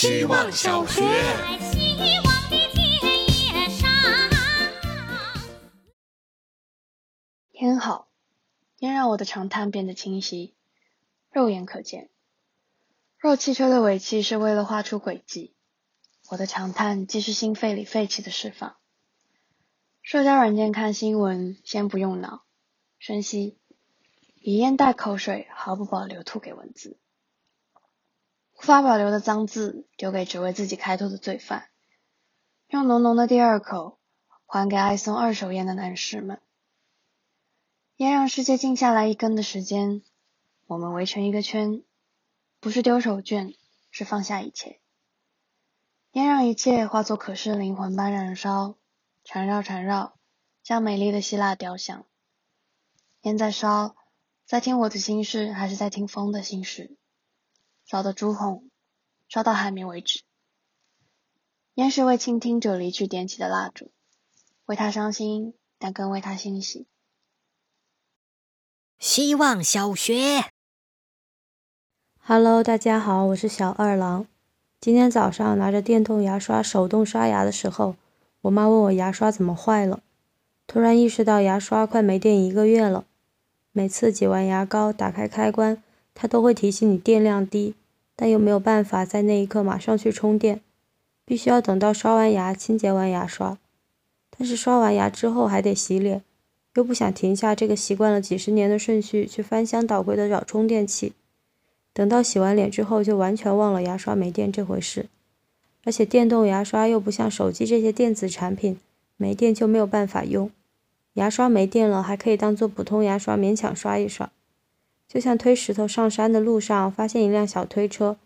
希望小学。在希望的田野上。天好，天让我的长叹变得清晰，肉眼可见。若汽车的尾气是为了画出轨迹，我的长叹既是心肺里废气的释放。社交软件看新闻，先不用脑，深吸，以烟袋口水，毫不保留吐给文字。无法保留的脏字，丢给只为自己开脱的罪犯。用浓浓的第二口，还给爱送二手烟的男士们。烟让世界静下来一根的时间，我们围成一个圈，不是丢手绢，是放下一切。烟让一切化作可视灵魂般燃烧，缠绕缠绕，像美丽的希腊雕像。烟在烧，在听我的心事，还是在听风的心事？烧得朱红，烧到海绵为止。烟是为倾听者离去点起的蜡烛，为他伤心，但更为他欣喜。希望小学。Hello，大家好，我是小二郎。今天早上拿着电动牙刷手动刷牙的时候，我妈问我牙刷怎么坏了。突然意识到牙刷快没电一个月了。每次挤完牙膏，打开开关，它都会提醒你电量低，但又没有办法在那一刻马上去充电，必须要等到刷完牙、清洁完牙刷。但是刷完牙之后还得洗脸，又不想停下这个习惯了几十年的顺序去翻箱倒柜的找充电器。等到洗完脸之后，就完全忘了牙刷没电这回事。而且电动牙刷又不像手机这些电子产品，没电就没有办法用。牙刷没电了，还可以当做普通牙刷勉强刷一刷。就像推石头上山的路上，发现一辆小推车，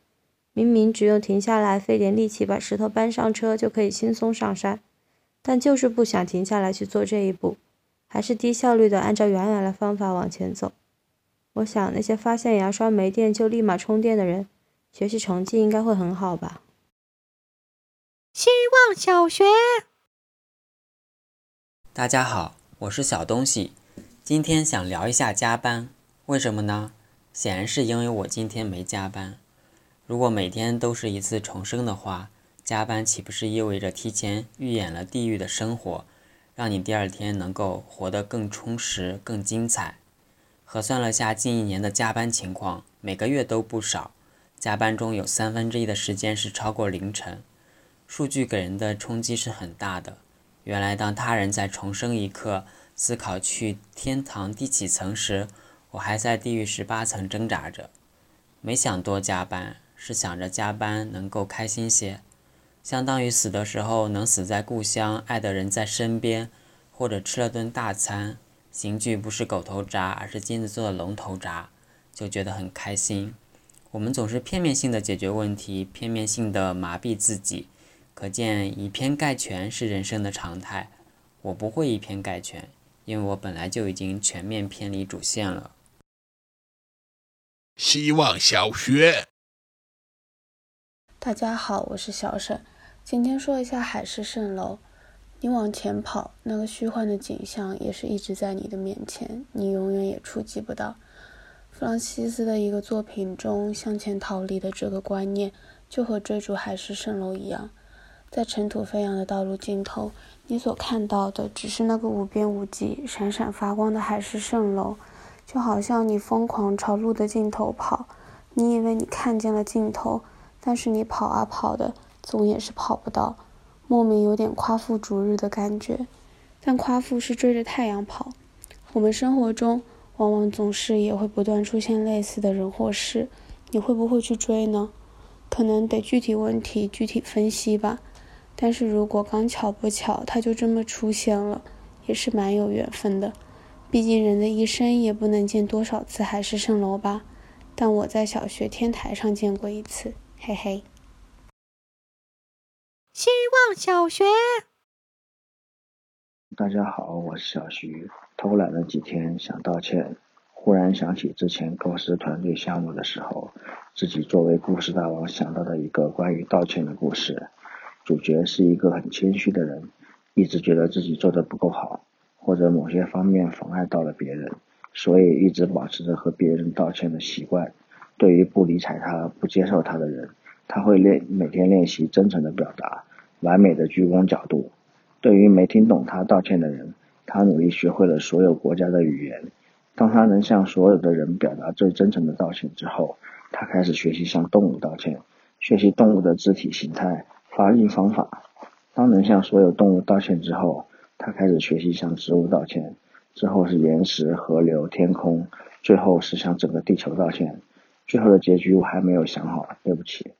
明明只用停下来费点力气把石头搬上车就可以轻松上山，但就是不想停下来去做这一步，还是低效率的按照原来的方法往前走。我想那些发现牙刷没电就立马充电的人，学习成绩应该会很好吧。希望小学。大家好，我是小东西，今天想聊一下加班，为什么呢？显然是因为我今天没加班。如果每天都是一次重生的话，加班岂不是意味着提前预演了地狱的生活，让你第二天能够活得更充实、更精彩？核算了下近一年的加班情况，每个月都不少，加班中有三分之一的时间是超过凌晨，数据给人的冲击是很大的。原来，当他人在重生一刻思考去天堂第几层时，我还在地狱十八层挣扎着。没想多加班，是想着加班能够开心些，相当于死的时候能死在故乡，爱的人在身边，或者吃了顿大餐，刑具不是狗头铡，而是金子做的龙头铡，就觉得很开心。我们总是片面性的解决问题，片面性的麻痹自己。可见以偏概全是人生的常态。我不会以偏概全，因为我本来就已经全面偏离主线了。希望小学。大家好，我是小沈。今天说一下海市蜃楼。你往前跑，那个虚幻的景象也是一直在你的面前，你永远也触及不到。弗朗西斯的一个作品中，向前逃离的这个观念，就和追逐海市蜃楼一样。在尘土飞扬的道路尽头，你所看到的只是那个无边无际、闪闪发光的海市蜃楼，就好像你疯狂朝路的尽头跑，你以为你看见了尽头，但是你跑啊跑的，总也是跑不到，莫名有点夸父逐日的感觉。但夸父是追着太阳跑，我们生活中往往总是也会不断出现类似的人或事，你会不会去追呢？可能得具体问题具体分析吧。但是如果刚巧不巧，他就这么出现了，也是蛮有缘分的。毕竟人的一生也不能见多少次海市蜃楼吧。但我在小学天台上见过一次，嘿嘿。希望小学。大家好，我是小徐。偷懒了几天，想道歉，忽然想起之前构思团队项目的时候，自己作为故事大王想到的一个关于道歉的故事。主角是一个很谦虚的人，一直觉得自己做的不够好，或者某些方面妨碍到了别人，所以一直保持着和别人道歉的习惯。对于不理睬他、不接受他的人，他会练每天练习真诚的表达，完美的鞠躬角度。对于没听懂他道歉的人，他努力学会了所有国家的语言。当他能向所有的人表达最真诚的道歉之后，他开始学习向动物道歉，学习动物的肢体形态、发音方法。当能向所有动物道歉之后，他开始学习向植物道歉，之后是岩石、河流、天空，最后是向整个地球道歉。最后的结局我还没有想好，对不起。